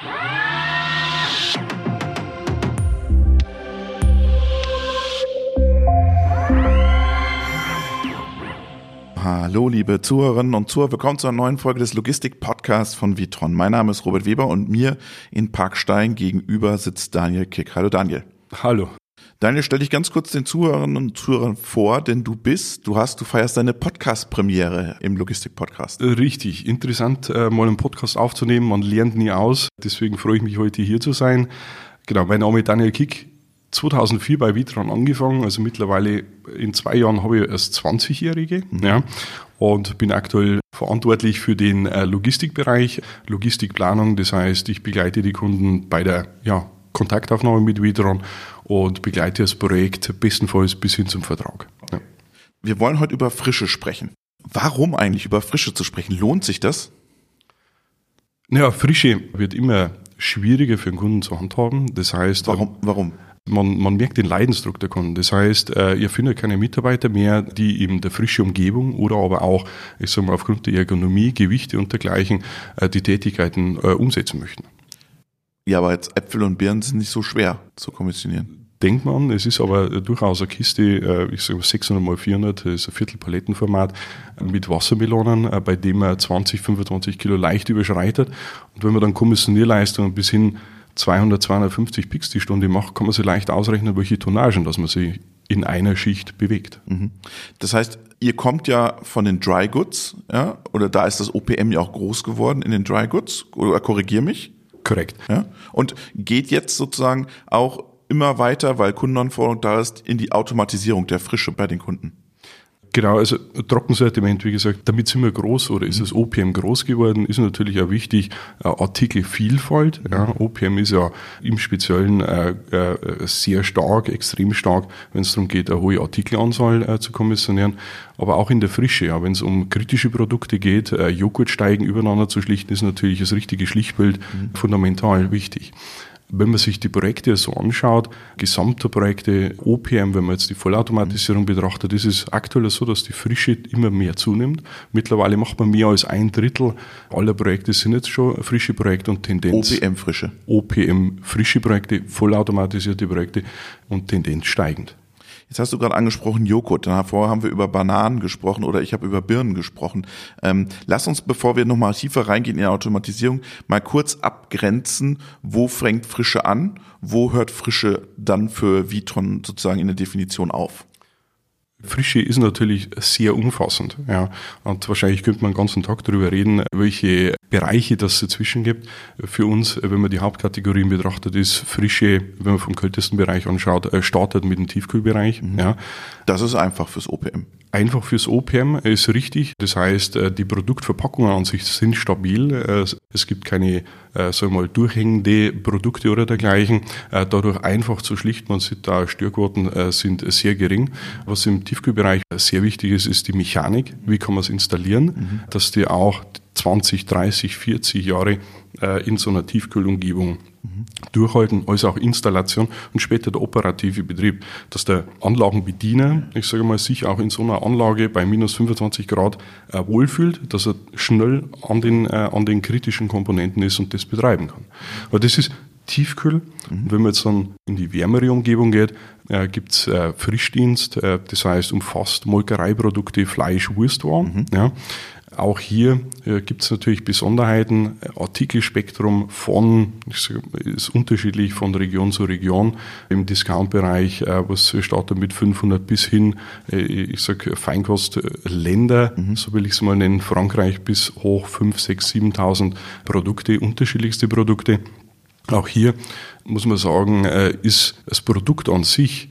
Hallo, liebe Zuhörerinnen und Zuhörer. Willkommen zu einer neuen Folge des Logistik-Podcasts von Vitron. Mein Name ist Robert Weber und mir in Parkstein gegenüber sitzt Daniel Kick. Hallo, Daniel. Hallo. Daniel, stell dich ganz kurz den Zuhörerinnen und Zuhörern vor, denn du bist, du hast, du feierst deine Podcast-Premiere im Logistik-Podcast. Richtig, interessant, äh, mal einen Podcast aufzunehmen. Man lernt nie aus. Deswegen freue ich mich heute hier zu sein. Genau, mein Name ist Daniel Kick. 2004 bei Vitron angefangen, also mittlerweile in zwei Jahren habe ich erst 20-Jährige mhm. ja, und bin aktuell verantwortlich für den äh, Logistikbereich, Logistikplanung, das heißt, ich begleite die Kunden bei der ja, Kontaktaufnahme mit Vitron und begleite das Projekt bestenfalls bis hin zum Vertrag. Ja. Wir wollen heute über Frische sprechen. Warum eigentlich über Frische zu sprechen? Lohnt sich das? Ja, Frische wird immer schwieriger für den Kunden zu handhaben. Das heißt, warum? warum? Man, man merkt den Leidensdruck der Kunden. Das heißt, äh, ihr findet keine Mitarbeiter mehr, die eben der frische Umgebung oder aber auch, ich sage mal, aufgrund der Ergonomie, Gewichte und dergleichen äh, die Tätigkeiten äh, umsetzen möchten. Ja, aber jetzt Äpfel und Birnen sind nicht so schwer zu kommissionieren. Denkt man, es ist aber durchaus eine Kiste, ich sage 600 mal 400, das ist ein Viertelpalettenformat mit Wassermelonen, bei dem man 20, 25 Kilo leicht überschreitet. Und wenn man dann Kommissionierleistungen bis hin 200, 250 Picks die Stunde macht, kann man sich leicht ausrechnen, welche Tonnagen, dass man sich in einer Schicht bewegt. Mhm. Das heißt, ihr kommt ja von den Dry Goods, ja, oder da ist das OPM ja auch groß geworden in den Dry Goods, oder korrigier mich? Korrekt. Ja, und geht jetzt sozusagen auch immer weiter, weil Kundenanforderung da ist, in die Automatisierung der Frische bei den Kunden. Genau, also Trockensortiment, wie gesagt, damit sind wir groß oder ist das OPM groß geworden, ist natürlich auch wichtig, äh, Artikelvielfalt. Ja, OPM ist ja im Speziellen äh, äh, sehr stark, extrem stark, wenn es darum geht, eine hohe Artikelanzahl äh, zu kommissionieren, aber auch in der Frische, ja, wenn es um kritische Produkte geht, äh, Joghurtsteigen übereinander zu schlichten, ist natürlich das richtige Schlichtbild mhm. fundamental wichtig. Wenn man sich die Projekte so anschaut, gesamte Projekte, OPM, wenn man jetzt die Vollautomatisierung betrachtet, ist es aktuell so, dass die Frische immer mehr zunimmt. Mittlerweile macht man mehr als ein Drittel aller Projekte sind jetzt schon frische Projekte und Tendenz. OPM frische. OPM frische Projekte, vollautomatisierte Projekte und Tendenz steigend. Jetzt hast du gerade angesprochen Joghurt. Davor haben wir über Bananen gesprochen oder ich habe über Birnen gesprochen. Ähm, lass uns, bevor wir nochmal tiefer reingehen in die Automatisierung, mal kurz abgrenzen, wo fängt Frische an, wo hört Frische dann für Vitron sozusagen in der Definition auf? Frische ist natürlich sehr umfassend, ja. Und wahrscheinlich könnte man den ganzen Tag darüber reden, welche Bereiche das dazwischen gibt. Für uns, wenn man die Hauptkategorien betrachtet, ist Frische, wenn man vom kältesten Bereich anschaut, äh, startet mit dem Tiefkühlbereich, mhm. ja. Das ist einfach fürs OPM. Einfach fürs OPM ist richtig. Das heißt, äh, die Produktverpackungen an sich sind stabil. Äh, es gibt keine, sagen wir mal, durchhängende Produkte oder dergleichen. Dadurch einfach zu schlichten. Man sieht da, Störquoten sind sehr gering. Was im Tiefkühlbereich sehr wichtig ist, ist die Mechanik. Wie kann man es installieren, mhm. dass die auch 20, 30, 40 Jahre äh, in so einer Tiefkühlumgebung mhm. durchhalten, als auch Installation und später der operative Betrieb, dass der Anlagenbediener, ich sage mal, sich auch in so einer Anlage bei minus 25 Grad äh, wohlfühlt, dass er schnell an den, äh, an den kritischen Komponenten ist und das betreiben kann. Aber das ist Tiefkühl. Mhm. Wenn man jetzt dann in die wärmere Umgebung geht, äh, gibt es äh, Frischdienst, äh, das heißt umfasst Molkereiprodukte, Fleisch, Wurstwaren. Mhm. Ja. Auch hier äh, gibt es natürlich Besonderheiten. Artikelspektrum von, ist unterschiedlich von Region zu Region. Im Discount-Bereich, äh, was startet mit 500 bis hin, äh, ich sag Feinkostländer, mhm. so will ich es mal nennen, Frankreich bis hoch 5, 6, 7.000 Produkte, unterschiedlichste Produkte. Auch hier muss man sagen, ist das Produkt an sich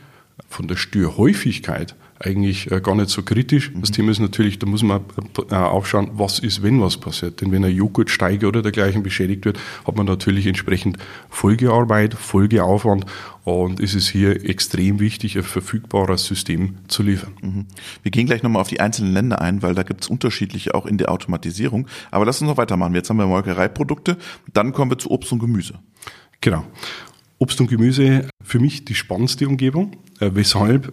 von der Störhäufigkeit eigentlich äh, gar nicht so kritisch. Das Thema ist natürlich, da muss man äh, aufschauen, was ist, wenn was passiert. Denn wenn ein Joghurtsteiger oder dergleichen beschädigt wird, hat man natürlich entsprechend Folgearbeit, Folgeaufwand und ist es hier extrem wichtig, ein verfügbares System zu liefern. Mhm. Wir gehen gleich nochmal auf die einzelnen Länder ein, weil da gibt es unterschiedliche auch in der Automatisierung. Aber lass uns noch weitermachen. Jetzt haben wir Molkereiprodukte, dann kommen wir zu Obst und Gemüse. Genau. Obst und Gemüse für mich die spannendste Umgebung. Äh, weshalb?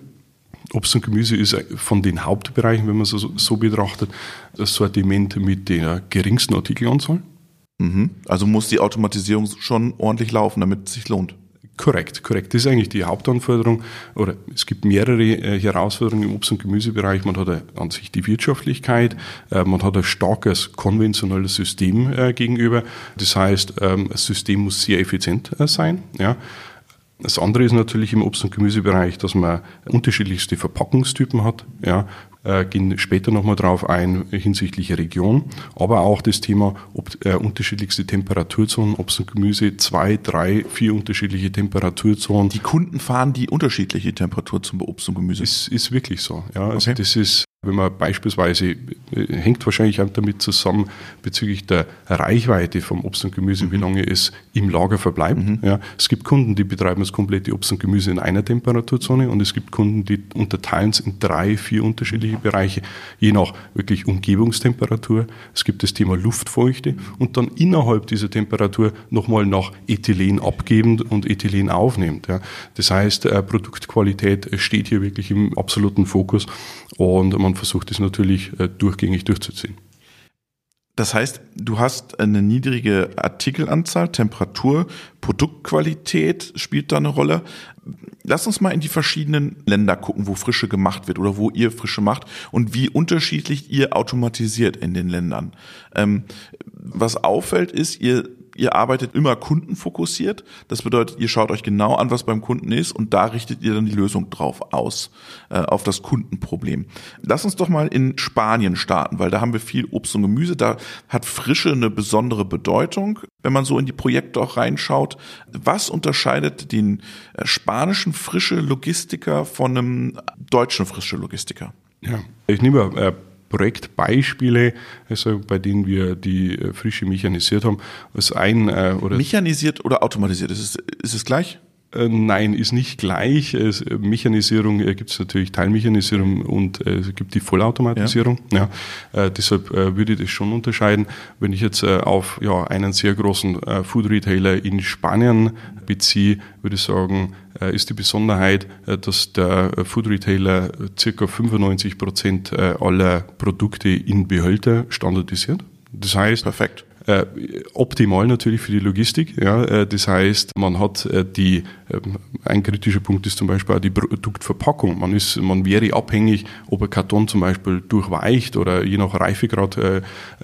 Obst und Gemüse ist von den Hauptbereichen, wenn man es so, so betrachtet, das Sortiment mit der geringsten Artikelanzahl. Mhm. Also muss die Automatisierung schon ordentlich laufen, damit es sich lohnt. Korrekt, korrekt. Das ist eigentlich die Hauptanforderung. Oder es gibt mehrere äh, Herausforderungen im Obst- und Gemüsebereich. Man hat äh, an sich die Wirtschaftlichkeit, äh, man hat ein starkes konventionelles System äh, gegenüber. Das heißt, ähm, das System muss sehr effizient äh, sein. Ja. Das andere ist natürlich im Obst- und Gemüsebereich, dass man unterschiedlichste Verpackungstypen hat. Ja, äh, gehen später nochmal drauf ein hinsichtlich Region, aber auch das Thema ob, äh, unterschiedlichste Temperaturzonen, Obst und Gemüse, zwei, drei, vier unterschiedliche Temperaturzonen. Die Kunden fahren die unterschiedliche Temperatur zum Obst und Gemüse. Ist, ist wirklich so. Ja, also okay. das ist wenn man beispielsweise, äh, hängt wahrscheinlich auch damit zusammen, bezüglich der Reichweite vom Obst und Gemüse, mhm. wie lange es im Lager verbleibt. Mhm. Ja, es gibt Kunden, die betreiben das komplette Obst und Gemüse in einer Temperaturzone und es gibt Kunden, die unterteilen es in drei, vier unterschiedliche Bereiche, je nach wirklich Umgebungstemperatur. Es gibt das Thema Luftfeuchte und dann innerhalb dieser Temperatur nochmal nach Ethylen abgebend und Ethylen aufnimmt. Ja. Das heißt, äh, Produktqualität steht hier wirklich im absoluten Fokus und man versucht es natürlich äh, durchgängig durchzuziehen. Das heißt, du hast eine niedrige Artikelanzahl, Temperatur, Produktqualität spielt da eine Rolle. Lass uns mal in die verschiedenen Länder gucken, wo Frische gemacht wird oder wo ihr Frische macht und wie unterschiedlich ihr automatisiert in den Ländern. Ähm, was auffällt, ist, ihr ihr arbeitet immer kundenfokussiert. Das bedeutet, ihr schaut euch genau an, was beim Kunden ist und da richtet ihr dann die Lösung drauf aus, äh, auf das Kundenproblem. Lass uns doch mal in Spanien starten, weil da haben wir viel Obst und Gemüse. Da hat Frische eine besondere Bedeutung, wenn man so in die Projekte auch reinschaut. Was unterscheidet den äh, spanischen frische Logistiker von einem deutschen frische Logistiker? Ja, ich nehme äh Projektbeispiele, also bei denen wir die äh, Frische mechanisiert haben, als ein äh, oder mechanisiert oder automatisiert, ist es, ist es gleich? Äh, nein, ist nicht gleich. Es, Mechanisierung äh, gibt es natürlich Teilmechanisierung und äh, es gibt die Vollautomatisierung. Ja. ja. Äh, deshalb äh, würde ich das schon unterscheiden. Wenn ich jetzt äh, auf ja, einen sehr großen äh, Food Retailer in Spanien beziehe, würde ich sagen, äh, ist die Besonderheit, äh, dass der Food Retailer circa 95 Prozent äh, aller Produkte in Behälter standardisiert. Das heißt, Perfekt. Äh, optimal natürlich für die Logistik. Ja, äh, das heißt, man hat äh, die, ähm, ein kritischer Punkt ist zum Beispiel auch die Produktverpackung. Man ist, man wäre abhängig, ob ein Karton zum Beispiel durchweicht oder je nach Reifegrad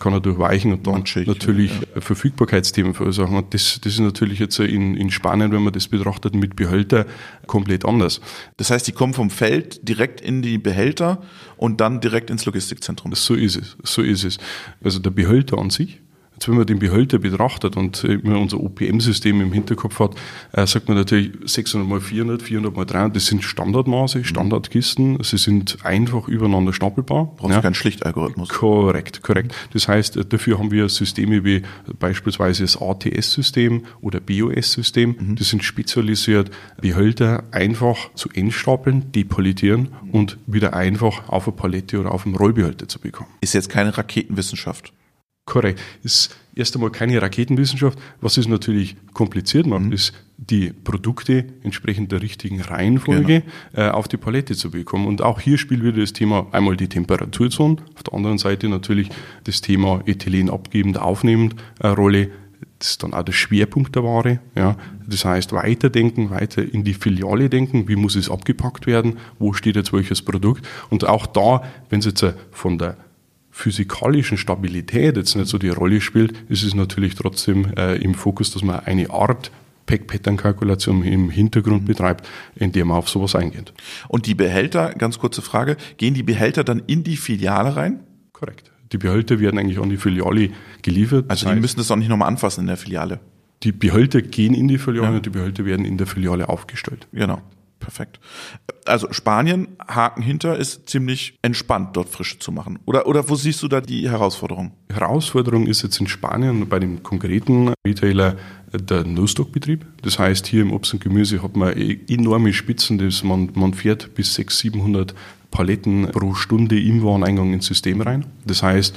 kann er durchweichen und dann Manchig, natürlich ja. Verfügbarkeitsthemen verursachen. Und das, das ist natürlich jetzt in, in Spanien, wenn man das betrachtet, mit Behälter komplett anders. Das heißt, die kommen vom Feld direkt in die Behälter und dann direkt ins Logistikzentrum. So ist es, so ist es. Also der Behälter an sich Jetzt, wenn man den Behälter betrachtet und immer unser OPM-System im Hinterkopf hat, äh, sagt man natürlich 600 mal 400, 400 mal 300, das sind Standardmaße, Standardkisten, sie sind einfach übereinander stapelbar. Braucht ja. keinen Schlichtalgorithmus. Korrekt, korrekt. Das heißt, äh, dafür haben wir Systeme wie beispielsweise das ATS-System oder BOS-System, mhm. die sind spezialisiert, Behälter einfach zu entstapeln, depolitieren und wieder einfach auf eine Palette oder auf einen Rollbehälter zu bekommen. Ist jetzt keine Raketenwissenschaft. Korrekt. Ist erst einmal keine Raketenwissenschaft. Was ist natürlich kompliziert macht, mhm. ist die Produkte entsprechend der richtigen Reihenfolge genau. äh, auf die Palette zu bekommen. Und auch hier spielt wieder das Thema einmal die Temperaturzone, auf der anderen Seite natürlich das Thema Ethylen abgebend, aufnehmend eine Rolle. Das ist dann auch der Schwerpunkt der Ware. Ja. Das heißt, weiterdenken, weiter in die Filiale denken, wie muss es abgepackt werden, wo steht jetzt welches Produkt. Und auch da, wenn es jetzt von der physikalischen Stabilität jetzt nicht so die Rolle spielt, ist es natürlich trotzdem äh, im Fokus, dass man eine Art Pack-Pattern-Kalkulation im Hintergrund betreibt, in der man auf sowas eingeht. Und die Behälter, ganz kurze Frage, gehen die Behälter dann in die Filiale rein? Korrekt. Die Behälter werden eigentlich an die Filiale geliefert. Also die müssen das auch nicht nochmal anfassen in der Filiale? Die Behälter gehen in die Filiale ja. und die Behälter werden in der Filiale aufgestellt. Genau. Perfekt. Also Spanien, Haken hinter, ist ziemlich entspannt, dort Frische zu machen. Oder, oder wo siehst du da die Herausforderung? Herausforderung ist jetzt in Spanien bei dem konkreten Retailer der No-Stock-Betrieb. Das heißt, hier im Obst und Gemüse hat man e-, enorme Spitzen, das man, man fährt bis 600, 700 Paletten pro Stunde im Wareneingang ins System rein. Das heißt,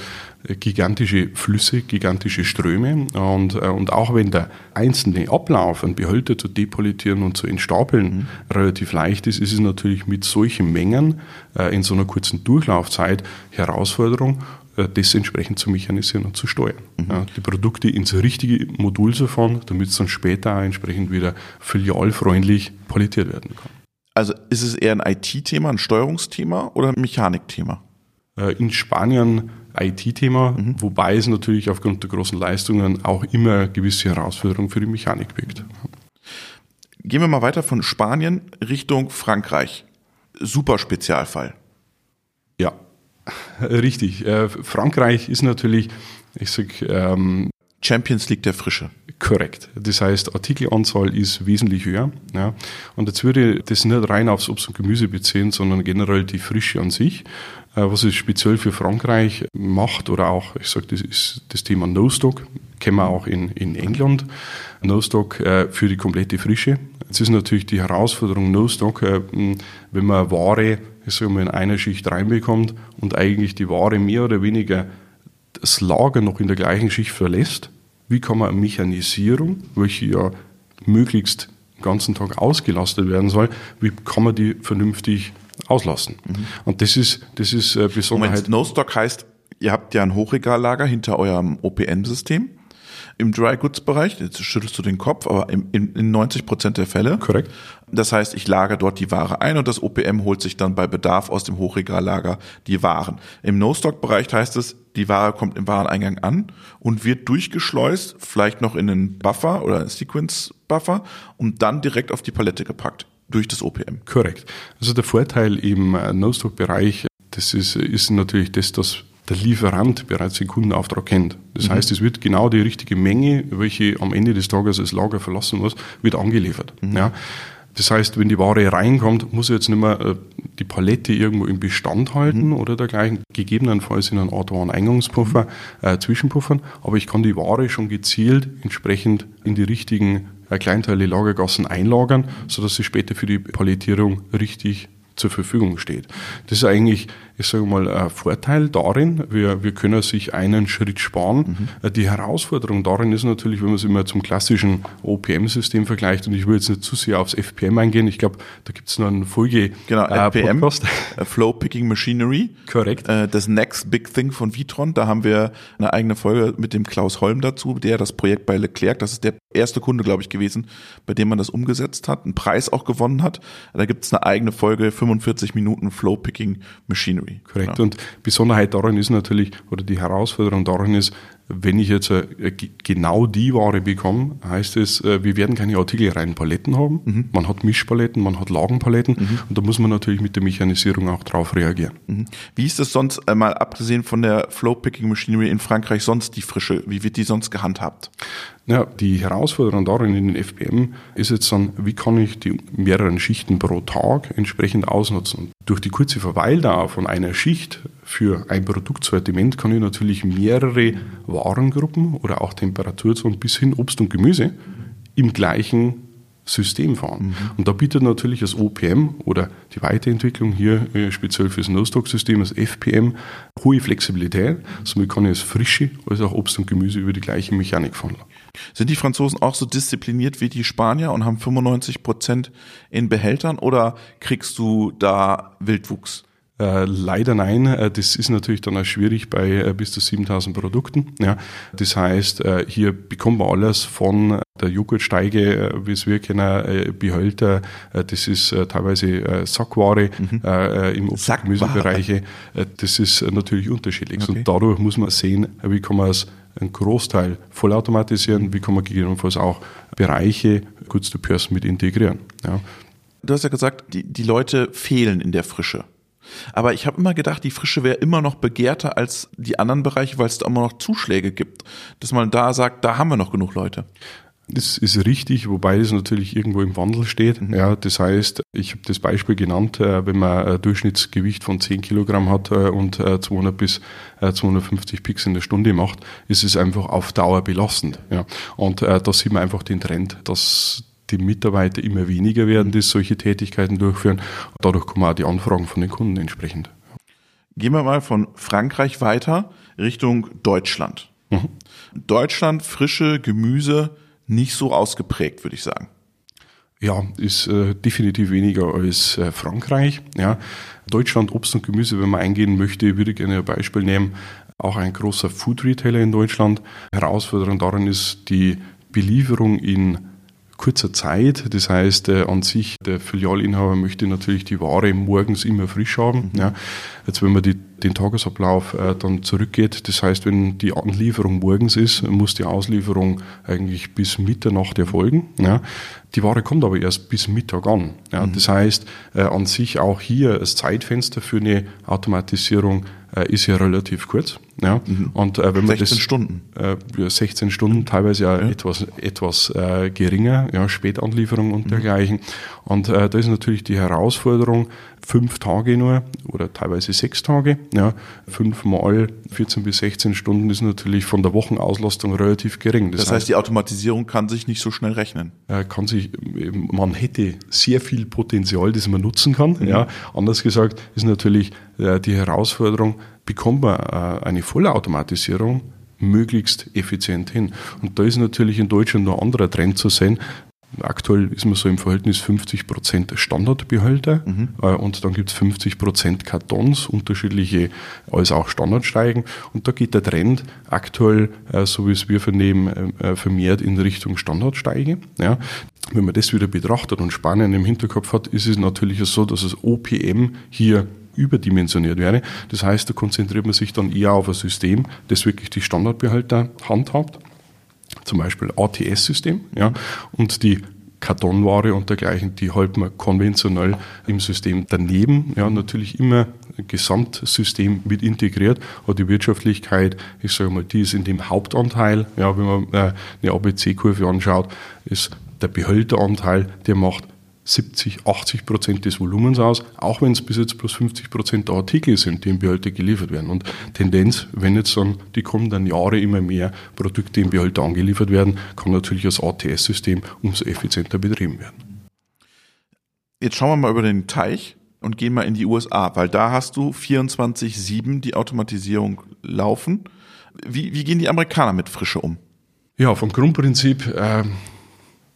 gigantische Flüsse, gigantische Ströme. Und, äh, und auch wenn der einzelne Ablauf, einen Behälter zu depolitieren und zu entstapeln, mhm. relativ leicht ist, ist es natürlich mit solchen Mengen äh, in so einer kurzen Durchlaufzeit Herausforderung. äh, das entsprechend zu mechanisieren und zu steuern. Mhm. Die Produkte ins richtige Modul zu fahren, damit es dann später auch entsprechend wieder filialfreundlich palettiert werden kann. Also ist es eher ein IT-Thema, ein Steuerungsthema oder ein Mechanikthema? Äh, in Spanien IT-Thema, mhm. wobei es natürlich aufgrund der großen Leistungen auch immer gewisse Herausforderungen für die Mechanik birgt. Gehen wir mal weiter von Spanien Richtung Frankreich. Super Spezialfall. Ja, richtig. Äh, Frankreich ist natürlich, ich sag, ähm, Champions League der Frische. Korrekt. Das heißt, Artikelanzahl ist wesentlich höher. Ja. Und jetzt würde das nicht rein aufs Obst und Gemüse beziehen, sondern generell die Frische an sich. Äh, was es speziell für Frankreich macht, oder auch, ich sage, das ist das Thema No-Stock, kennen wir auch in, in England. No-Stock äh, für die komplette Frische. Jetzt ist natürlich die Herausforderung No-Stock, äh, wenn man Ware ich sage mal, in einer Schicht reinbekommt und eigentlich die Ware mehr oder weniger das Lager noch in der gleichen Schicht verlässt, wie kann man eine Mechanisierung, welche ja möglichst den ganzen Tag ausgelastet werden soll, wie kann man die vernünftig auslassen? Mhm. Und das ist, das ist äh, Besonderheit. No-Stock heißt, ihr habt ja ein Hochregallager hinter eurem OPM-System im Dry Goods Bereich. Jetzt schüttelst du den Kopf, aber in, in 90 Prozent der Fälle. Korrekt. Das heißt, ich lagere dort die Ware ein und das OPM holt sich dann bei Bedarf aus dem Hochregallager die Waren. Im No-Stock-Bereich heißt es, die Ware kommt im Wareneingang an und wird durchgeschleust, vielleicht noch in einen Buffer oder einen Sequence-Buffer und dann direkt auf die Palette gepackt durch das OPM. Korrekt. Also der Vorteil im äh, No-Stock-Bereich, das ist, ist natürlich das, dass der Lieferant bereits den Kundenauftrag kennt. Das mhm. heißt, es wird genau die richtige Menge, welche am Ende des Tages das Lager verlassen muss, wird angeliefert. Mhm. Ja. Das heißt, wenn die Ware reinkommt, muss ich jetzt nicht mehr äh, die Palette irgendwo im Bestand halten mhm. oder dergleichen, gegebenenfalls in einen Art Eingangspuffer, mhm. äh, Zwischenpuffern, aber ich kann die Ware schon gezielt entsprechend in die richtigen äh, Kleinteile Lagergassen einlagern, sodass sie später für die Palettierung richtig zur Verfügung steht. Das ist eigentlich, ich sage mal, ein Vorteil darin. Wir, wir können sich einen Schritt sparen. Mhm. Die Herausforderung darin ist natürlich, wenn man es immer zum klassischen OPM-System vergleicht, und ich will jetzt nicht zu sehr aufs FPM eingehen, ich glaube, da gibt es noch eine Folge genau, äh, FPM. Äh, Flow Picking Machinery. Korrekt. Äh, das Next Big Thing von Vitron. Da haben wir eine eigene Folge mit dem Klaus Holm dazu, der das Projekt bei Leclerc, das ist der erste Kunde, glaube ich, gewesen, bei dem man das umgesetzt hat, einen Preis auch gewonnen hat. Da gibt es eine eigene Folge 45 Minuten Flow Picking Machinery. Korrekt. Ja. Und Besonderheit daran ist natürlich, oder die Herausforderung daran ist, wenn ich jetzt äh, genau die Ware bekomme, heißt es, äh, wir werden keine artikelreinen Paletten haben. Mhm. Man hat Mischpaletten, man hat Lagenpaletten mhm. und da muss man natürlich mit der Mechanisierung auch drauf reagieren. Mhm. Wie ist das sonst, äh, mal abgesehen von der Flow Picking Machinery in Frankreich, sonst die Frische? Wie wird die sonst gehandhabt? Ja, die Herausforderung darin in den FPM ist jetzt dann, wie kann ich die mehreren Schichten pro Tag entsprechend ausnutzen. Durch die kurze Verweildauer von einer Schicht für ein Produktsortiment kann ich natürlich mehrere Warengruppen oder auch Temperaturzonen bis hin Obst und Gemüse im gleichen System fahren. Mhm. Und da bietet natürlich das OPM oder die Weiterentwicklung hier äh, speziell fürs No-Stock-System, das FPM, hohe Flexibilität. Somit kann ich es frische als auch Obst und Gemüse über die gleiche Mechanik fahren. Sind die Franzosen auch so diszipliniert wie die Spanier und haben 95 Prozent in Behältern oder kriegst du da Wildwuchs? Äh, leider nein, äh, das ist natürlich dann auch schwierig bei äh, bis zu 7000 Produkten. Ja. Das heißt, äh, hier bekommt man alles von der Joghurtsteige, äh, wie es wir kennen, Behälter, das ist teilweise Sackware mhm. im Obst- und Gemüsebereich. Das ist natürlich unterschiedlich. Okay. Und dadurch muss man sehen, wie kann man es einen Großteil vollautomatisieren, wie kann man gegebenenfalls auch Bereiche Goods to Person mit integrieren. Ja. Du hast ja gesagt, die, die Leute fehlen in der Frische. Aber ich habe immer gedacht, die Frische wäre immer noch begehrter als die anderen Bereiche, weil es da immer noch Zuschläge gibt. Dass man da sagt, da haben wir noch genug Leute. Das ist richtig, wobei es natürlich irgendwo im Wandel steht. Mhm. Ja, das heißt, ich habe das Beispiel genannt, äh, wenn man ein Durchschnittsgewicht von 10 Kilogramm hat äh, und 200 äh, bis 250 Picks in der Stunde macht, ist es einfach auf Dauer belastend. Ja. Und da sieht man einfach den Trend, dass die Mitarbeiter immer weniger werden, die solche Tätigkeiten durchführen. Dadurch kommen auch die Anfragen von den Kunden entsprechend. Gehen wir mal von Frankreich weiter Richtung Deutschland. Mhm. Deutschland, frische Gemüse, nicht so ausgeprägt, würde ich sagen. Ja, ist äh, definitiv weniger als äh, Frankreich. Ja. Deutschland, Obst und Gemüse, wenn man eingehen möchte, würde ich gerne ein Beispiel nehmen. auch ein großer Food Retailer in Deutschland. Herausforderung darin ist die Belieferung in kurzer Zeit. Das heißt, äh, an sich, der Filialinhaber möchte natürlich die Ware morgens immer frisch haben. Mhm. Ja. Jetzt, wenn man die, den Tagesablauf äh, dann zurückgeht, das heißt, wenn die Anlieferung morgens ist, muss die Auslieferung eigentlich bis Mitternacht erfolgen. Ja. Die Ware kommt aber erst bis Mittag an. Ja. Mhm. Das heißt, äh, an sich auch hier das Zeitfenster für eine Automatisierung äh, ist ja relativ kurz. Ja. Mhm. Und äh, wenn man 16 das, Stunden. Äh, 16 Stunden, teilweise ja, ja. etwas, etwas äh, geringer, ja, Spätanlieferung und mhm. dergleichen. Und äh, da ist natürlich die Herausforderung, fünf Tage nur oder teilweise sechs Tage. Ja, fünf mal 14 bis 16 Stunden ist natürlich von der Wochenauslastung relativ gering. Das, das heißt, heißt, die Automatisierung kann sich nicht so schnell rechnen. Kann sich, man hätte sehr viel Potenzial, das man nutzen kann. Mhm. Ja, anders gesagt ist natürlich äh, die Herausforderung, bekommt man äh, eine Vollautomatisierung möglichst effizient hin. Und da ist natürlich in Deutschland noch ein anderer Trend zu sehen. Aktuell ist man so im Verhältnis 50 Prozent Standardbehälter mhm. äh, und dann gibt es 50 Prozent Kartons, unterschiedliche als auch Standardsteigen. Und da geht der Trend aktuell, äh, so wie es wir vernehmen, äh, vermehrt in Richtung Standardsteige. Ja. Wenn man das wieder betrachtet und Spanien im Hinterkopf hat, ist es natürlich so, dass das OPM hier überdimensioniert wäre. Das heißt, da konzentriert man sich dann eher auf ein System, das wirklich die Standardbehälter handhabt, zum Beispiel ATS-System, ja, und die Kartonware und dergleichen, die halten wir konventionell im System daneben. Ja, natürlich immer Gesamtsystem mit integriert, aber die Wirtschaftlichkeit, ich sage mal, die ist in dem Hauptanteil. Ja, wenn man äh, eine ABC-Kurve anschaut, ist der Behälteranteil, der macht 70, 80 Prozent des Volumens aus, auch wenn es bis jetzt plus 50 Prozent der Artikel sind, die im Behälter geliefert werden. Und Tendenz, wenn jetzt dann die kommenden Jahre immer mehr Produkte im Behälter angeliefert werden, kann natürlich das ATS-System umso effizienter betrieben werden. Jetzt schauen wir mal über den Teich und gehen mal in die USA, weil da hast du 24-7 die Automatisierung laufen. Wie, wie gehen die Amerikaner mit Frische um? Ja, vom Grundprinzip äh,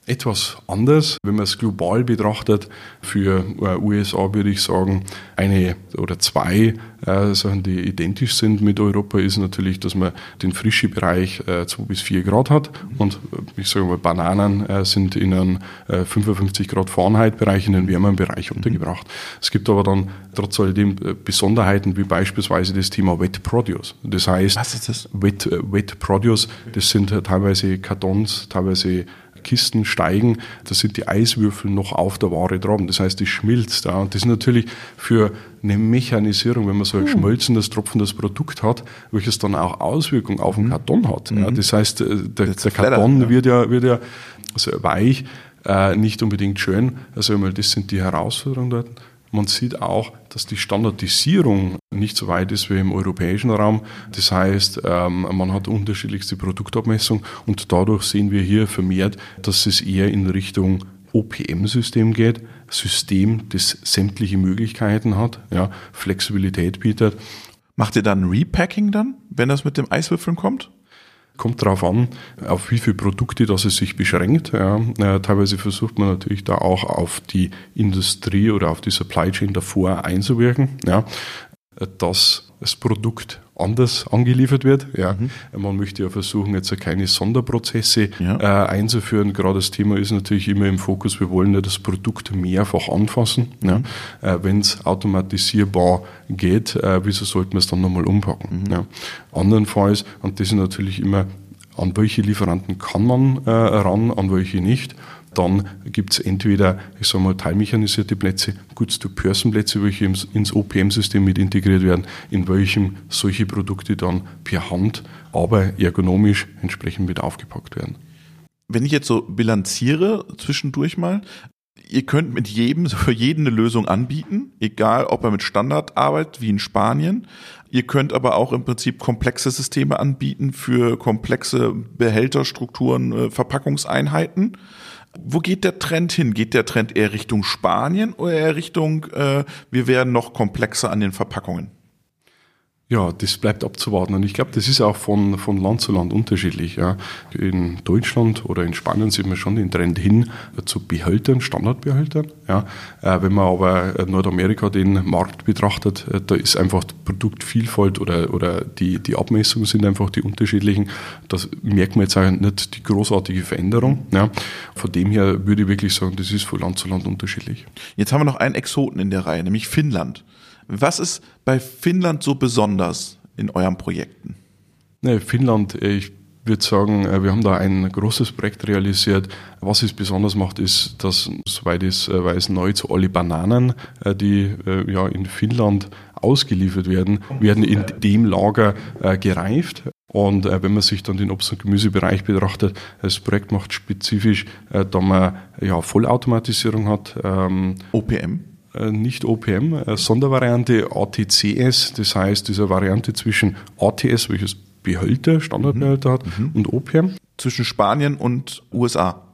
etwas anders. Wenn man es global betrachtet, für äh, USA würde ich sagen, eine oder zwei äh, Sachen, die identisch sind mit Europa, ist natürlich, dass man den frische Bereich äh, 2 bis 4 Grad hat und äh, ich sage mal, Bananen äh, sind in einem äh, 55 Grad Fahrenheit-Bereich, in den wärmeren Bereich untergebracht. Es gibt aber dann trotz alledem äh, Besonderheiten, wie beispielsweise das Thema Wet Produce. Das heißt, Was ist das? Wet, äh, Wet Produce, das sind teilweise Kartons, teilweise Kisten steigen, da sind die Eiswürfel noch auf der Ware drauf. Das heißt, die schmilzt. Ja. Und das ist natürlich für eine Mechanisierung, wenn man so ein hm. schmolzendes, tropfendes Produkt hat, welches dann auch Auswirkungen auf den mhm. Karton hat. Ja. Mhm. Das heißt, äh, der, der Karton ja. wird ja, wird ja also weich, äh, nicht unbedingt schön. Also das sind die Herausforderungen dort. Man sieht auch, dass die Standardisierung nicht so weit ist wie im europäischen Raum. Das heißt, ähm, man hat unterschiedlichste Produktabmessung und dadurch sehen wir hier vermehrt, dass es eher in Richtung OPM-System geht, System, das sämtliche Möglichkeiten hat, ja, Flexibilität bietet. Macht ihr dann Repacking dann, wenn das mit dem Eiswürfeln kommt? Kommt darauf an, auf wie viele Produkte das es sich beschränkt. Ja. teilweise versucht man natürlich da auch auf die Industrie oder auf die Supply Chain davor einzuwirken, ja, dass das Produkt anders angeliefert wird. Ja. Mhm. Man möchte ja versuchen, jetzt keine Sonderprozesse ja. äh, einzuführen. Gerade das Thema ist natürlich immer im Fokus, wir wollen ja das Produkt mehrfach anfassen. Mhm. Ja. Äh, Wenn es automatisierbar geht, äh, wieso sollten wir es dann nochmal umpacken? Mhm. Ja. Andernfalls, und das ist natürlich immer, an welche Lieferanten kann man äh, ran, an welche nicht dann gibt es entweder, ich sage mal, teilmechanisierte Plätze, Goods-to-Person-Plätze, welche ins OPM-System mit integriert werden, in welchem solche Produkte dann per Hand, aber ergonomisch entsprechend mit aufgepackt werden. Wenn ich jetzt so bilanziere zwischendurch mal, ihr könnt mit jedem, für jeden eine Lösung anbieten, egal ob er mit Standard arbeitet, wie in Spanien. Ihr könnt aber auch im Prinzip komplexe Systeme anbieten für komplexe Behälterstrukturen, äh, Verpackungseinheiten. Wo geht der Trend hin? Geht der Trend eher Richtung Spanien oder eher Richtung, äh, wir werden noch komplexer an den Verpackungen? Ja, das bleibt abzuwarten. Und ich glaube, das ist auch von, von Land zu Land unterschiedlich. Ja. In Deutschland oder in Spanien sieht man schon den Trend hin zu Behältern, Standardbehältern. Ja. Äh, wenn man aber Nordamerika den Markt betrachtet, äh, da ist einfach Produktvielfalt oder, oder die, die Abmessungen sind einfach die unterschiedlichen. Das merkt man jetzt auch nicht die großartige Veränderung. Ja. Von dem her würde ich wirklich sagen, das ist von Land zu Land unterschiedlich. Jetzt haben wir noch einen Exoten in der Reihe, nämlich Finnland. Was ist bei Finnland so besonders in euren Projekten? Ne, Finnland, äh, ich würde sagen, äh, wir haben da ein großes Projekt realisiert. Was es besonders macht, ist, dass, soweit ich äh, weiß, nahezu alle Bananen, die ja in Finnland ausgeliefert werden, werden in dem Lager gereift. Und wenn man sich dann den Obst- und Gemüsebereich betrachtet, das Projekt macht spezifisch, da man ja Vollautomatisierung hat. Ähm, OPM? Äh, nicht OPM, äh, Sondervariante ATCS, das heißt diese Variante zwischen ATS, welches Behälter, Standardbehälter hat, mhm. und OPM. Zwischen Spanien und USA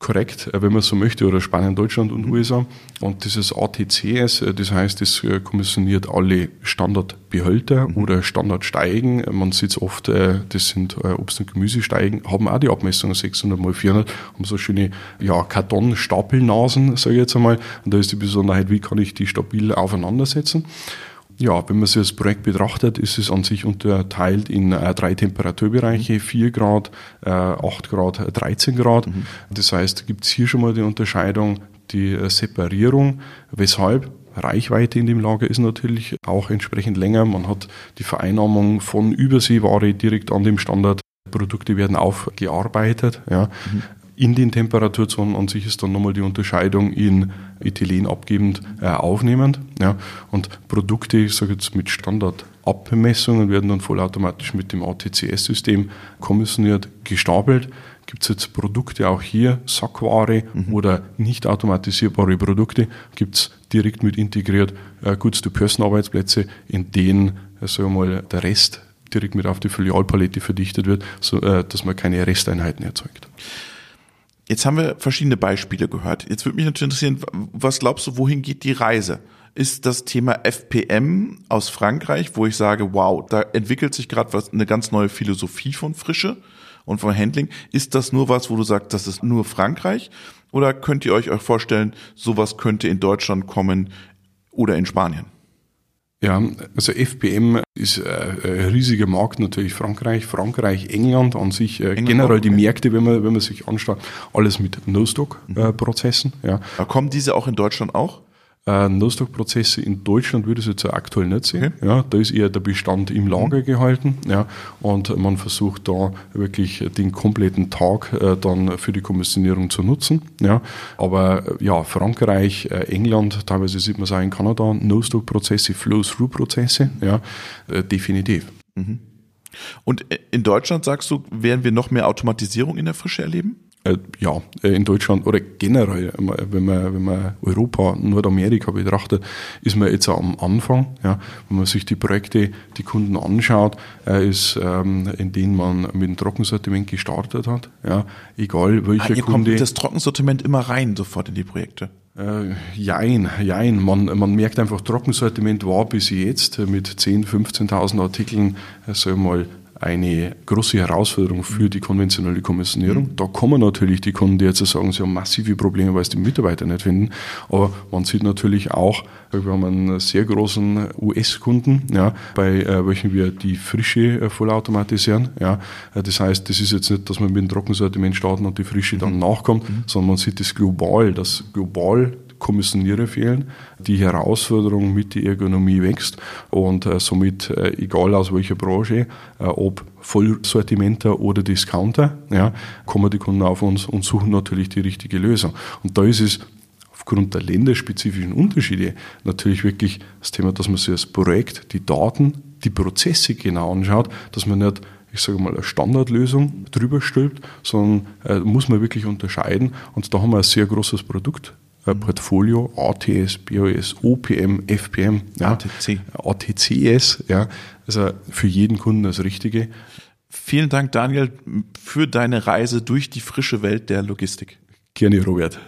korrekt, äh, wenn man so möchte, oder Spanien, Deutschland und mhm. USA. Und dieses ATCS, äh, das heißt, es äh, kommissioniert alle Standardbehälter mhm. oder Standardsteigen. Man sieht es oft, das sind Obst- und Gemüsesteigen, haben auch die Abmessung 600 mal 400, haben so schöne ja, Kartonstapelnasen, sage ich jetzt einmal. Und da ist die Besonderheit, wie kann ich die stabil aufeinandersetzen. Ja, wenn man sich das Projekt betrachtet, ist es an sich unterteilt in äh, drei Temperaturbereiche, mhm. 4 Grad, äh, 8 Grad, 13 Grad. Mhm. Das heißt, gibt es hier schon mal die Unterscheidung, die äh, Separierung. Weshalb? Reichweite in dem Lager ist natürlich auch entsprechend länger. Man hat die Vereinnahmung von Überseeware direkt an dem Standard. Produkte werden aufgearbeitet. Ja. Mhm in den Temperaturzonen an sich ist dann nochmal die Unterscheidung in Ethylen abgebend äh, aufnehmend. Ja. Und Produkte, ich sage jetzt mit Standardabmessungen, werden dann vollautomatisch mit dem ATCS-System kommissioniert, gestapelt. Gibt es jetzt Produkte auch hier, Sackware mhm. oder nicht automatisierbare Produkte, gibt es direkt mit integriert äh, Goods-to-Person-Arbeitsplätze, in denen, äh, sagen wir mal, der Rest direkt mit auf die Filialpalette verdichtet wird, so, äh, dass man keine Resteinheiten erzeugt. Jetzt haben wir verschiedene Beispiele gehört. Jetzt würde mich natürlich interessieren, was glaubst du, wohin geht die Reise? Ist das Thema FPM aus Frankreich, wo ich sage, wow, da entwickelt sich gerade was, eine ganz neue Philosophie von Frische und von Handling. Ist das nur was, wo du sagst, das ist nur Frankreich? Oder könnt ihr euch euch vorstellen, sowas könnte in Deutschland kommen oder in Spanien? Ja, also FPM ist äh, ein riesiger Markt natürlich Frankreich, Frankreich, England an sich, äh, England generell die Märkte, wenn man, wenn man sich anschaut, alles mit No-Stock-Prozessen. Ja. Kommen diese auch in Deutschland auch? Äh, No-Stock-Prozesse in Deutschland würde ich jetzt aktuell nicht sehen. Okay. Ja, da ist eher der Bestand im Lager gehalten. Ja, und man versucht da wirklich den kompletten Tag äh, dann für die Kommissionierung zu nutzen. Ja, aber äh, ja, Frankreich, äh, England, teilweise sieht man es auch in Kanada, No-Stock-Prozesse, Flow-Through-Prozesse. Ja, äh, definitiv. Mhm. Und äh, in Deutschland sagst du, werden wir noch mehr Automatisierung in der Frische erleben? Äh, ja, äh, in Deutschland oder generell, wenn man, wenn man Europa, Nordamerika betrachtet, ist man jetzt am Anfang. Ja, wenn man sich die Projekte, die Kunden anschaut, äh, ist, ähm, in denen man mit dem Trockensortiment gestartet hat. Ja, egal welcher ah, ihr Kunde. Kommt das Trockensortiment immer rein sofort in die Projekte? Äh, jein, jein. Man, man merkt einfach, Trockensortiment war bis jetzt mit 10.000, 15.000 Artikeln, äh, sagen wir mal, eine große Herausforderung für die konventionelle Kommissionierung. Mhm. Da kommen natürlich die Kunden, die jetzt sagen, sie haben massive Probleme, weil sie die Mitarbeiter nicht finden. Aber man sieht natürlich auch, wir haben einen sehr großen US-Kunden, ja, bei äh, welchen wir die Frische äh, vollautomatisieren. Ja. Äh, das heißt, das ist jetzt nicht, dass man mit dem Trockensortiment starten und die Frische dann mhm. nachkommt, mhm. sondern man sieht das global, dass global Kommissionierer fehlen. Die Herausforderung mit der Ergonomie wächst und äh, somit, äh, egal aus welcher Branche, äh, ob Vollsortimenter oder Discounter, ja, kommen die Kunden auf uns und suchen natürlich die richtige Lösung. Und da ist es aufgrund der länderspezifischen Unterschiede natürlich wirklich das Thema, dass man sich das Projekt, die Daten, die Prozesse genau anschaut, dass man nicht ich sage mal, eine Standardlösung drüber stülpt, sondern äh, muss man wirklich unterscheiden. Und da haben wir ein sehr großes Produkt Portfolio, ATS, BOS, OPM, FPM, ja, ATC. ATCS, ja, also für jeden Kunden das Richtige. Vielen Dank, Daniel, für deine Reise durch die frische Welt der Logistik. Gerne, Robert.